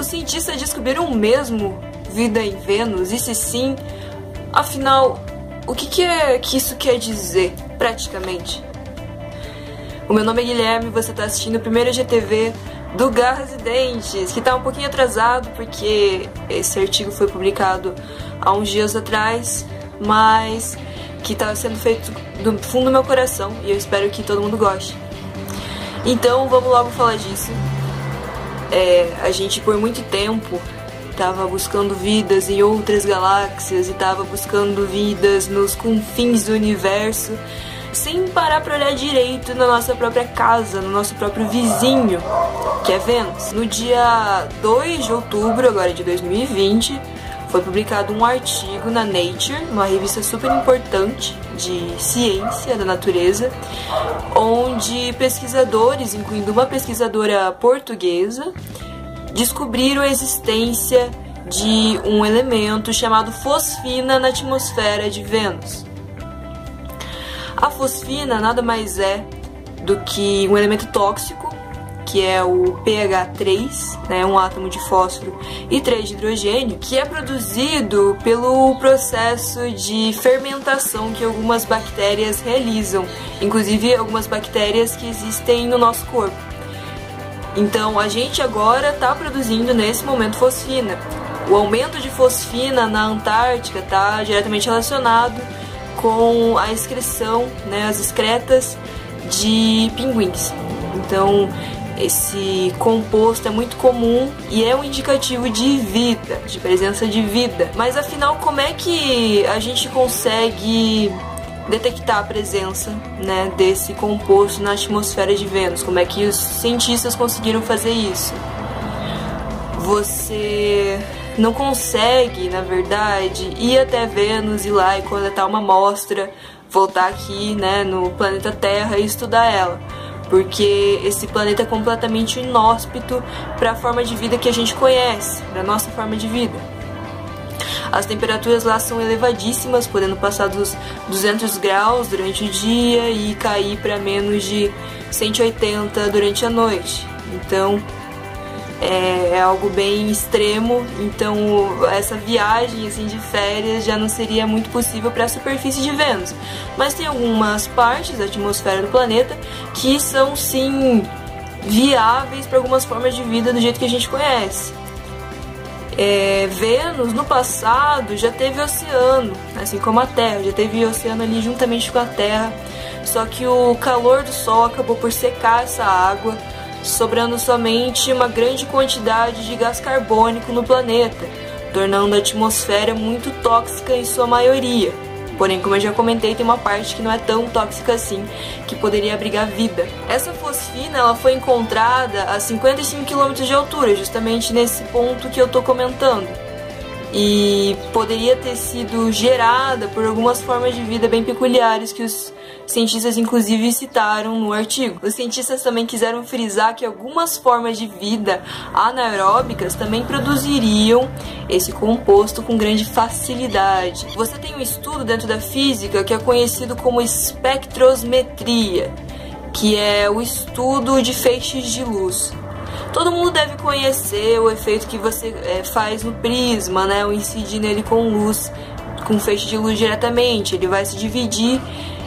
Os cientistas descobriram mesmo vida em Vênus? E se sim, afinal, o que, que é que isso quer dizer, praticamente? O meu nome é Guilherme e você está assistindo o primeiro GTV do Garras e Dentes, que está um pouquinho atrasado porque esse artigo foi publicado há uns dias atrás, mas que está sendo feito do fundo do meu coração e eu espero que todo mundo goste. Então vamos logo falar disso. É, a gente por muito tempo estava buscando vidas em outras galáxias e estava buscando vidas nos confins do universo sem parar para olhar direito na nossa própria casa, no nosso próprio vizinho, que é Vênus. No dia 2 de outubro agora de 2020, foi publicado um artigo na Nature, uma revista super importante de ciência da natureza, onde pesquisadores, incluindo uma pesquisadora portuguesa, descobriram a existência de um elemento chamado fosfina na atmosfera de Vênus. A fosfina nada mais é do que um elemento tóxico que é o pH3, né, um átomo de fósforo e 3 de hidrogênio, que é produzido pelo processo de fermentação que algumas bactérias realizam, inclusive algumas bactérias que existem no nosso corpo. Então a gente agora está produzindo nesse momento fosfina. O aumento de fosfina na Antártica está diretamente relacionado com a excreção, né, as excretas de pinguins. Então, esse composto é muito comum e é um indicativo de vida, de presença de vida. Mas afinal, como é que a gente consegue detectar a presença né, desse composto na atmosfera de Vênus? Como é que os cientistas conseguiram fazer isso? Você não consegue, na verdade, ir até Vênus e lá e coletar uma amostra, voltar aqui né, no planeta Terra e estudar ela porque esse planeta é completamente inóspito para a forma de vida que a gente conhece, para nossa forma de vida. As temperaturas lá são elevadíssimas, podendo passar dos 200 graus durante o dia e cair para menos de 180 durante a noite. Então, é, é, algo bem extremo, então essa viagem assim de férias já não seria muito possível para a superfície de Vênus. Mas tem algumas partes da atmosfera do planeta que são sim viáveis para algumas formas de vida do jeito que a gente conhece. É, Vênus no passado já teve oceano, assim como a Terra, já teve oceano ali juntamente com a Terra, só que o calor do Sol acabou por secar essa água sobrando somente uma grande quantidade de gás carbônico no planeta, tornando a atmosfera muito tóxica em sua maioria. Porém, como eu já comentei, tem uma parte que não é tão tóxica assim, que poderia abrigar vida. Essa fosfina ela foi encontrada a 55 km de altura, justamente nesse ponto que eu estou comentando. E poderia ter sido gerada por algumas formas de vida bem peculiares que os cientistas inclusive citaram no artigo. Os cientistas também quiseram frisar que algumas formas de vida anaeróbicas também produziriam esse composto com grande facilidade. Você tem um estudo dentro da física que é conhecido como espectrosmetria, que é o estudo de feixes de luz. Todo mundo deve conhecer o efeito que você é, faz no prisma, né? O incidir nele com luz, com feixe de luz diretamente. Ele vai se dividir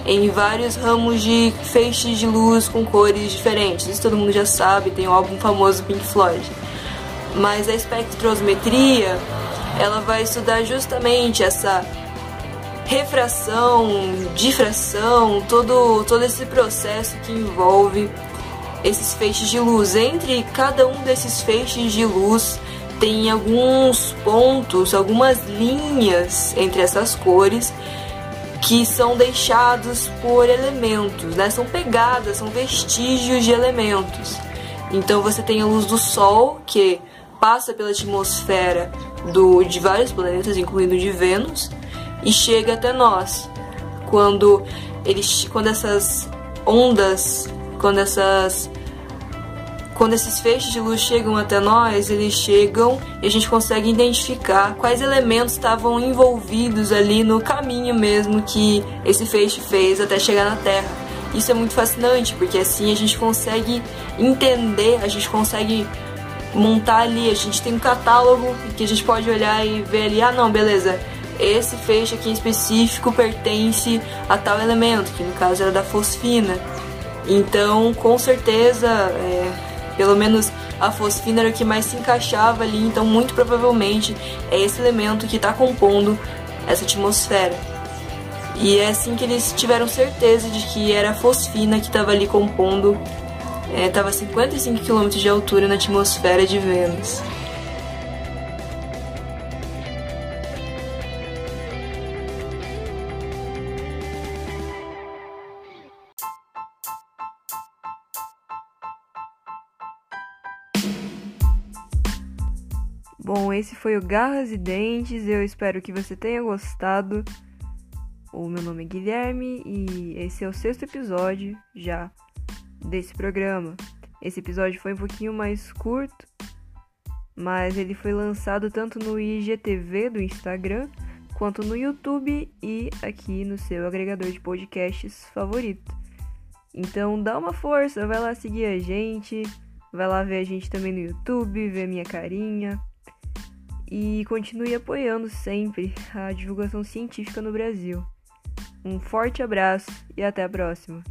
em vários ramos de feixes de luz com cores diferentes. Isso todo mundo já sabe, tem o álbum famoso Pink Floyd. Mas a espectrosmetria, ela vai estudar justamente essa refração, difração, todo, todo esse processo que envolve esses feixes de luz. Entre cada um desses feixes de luz tem alguns pontos, algumas linhas entre essas cores que são deixados por elementos, né? São pegadas, são vestígios de elementos. Então você tem a luz do Sol, que passa pela atmosfera do, de vários planetas, incluindo de Vênus, e chega até nós. Quando, eles, quando essas ondas, quando essas quando esses feixes de luz chegam até nós, eles chegam e a gente consegue identificar quais elementos estavam envolvidos ali no caminho mesmo que esse feixe fez até chegar na Terra. Isso é muito fascinante, porque assim a gente consegue entender, a gente consegue montar ali, a gente tem um catálogo que a gente pode olhar e ver ali, ah não, beleza, esse feixe aqui em específico pertence a tal elemento, que no caso era da fosfina. Então, com certeza, é, pelo menos a fosfina era o que mais se encaixava ali, então muito provavelmente é esse elemento que está compondo essa atmosfera. E é assim que eles tiveram certeza de que era a fosfina que estava ali compondo, estava é, a 55 km de altura na atmosfera de Vênus. Bom, esse foi o Garras e Dentes. Eu espero que você tenha gostado. O meu nome é Guilherme e esse é o sexto episódio já desse programa. Esse episódio foi um pouquinho mais curto, mas ele foi lançado tanto no IGTV do Instagram quanto no YouTube e aqui no seu agregador de podcasts favorito. Então dá uma força, vai lá seguir a gente, vai lá ver a gente também no YouTube, ver minha carinha e continue apoiando sempre a divulgação científica no Brasil. Um forte abraço e até a próxima!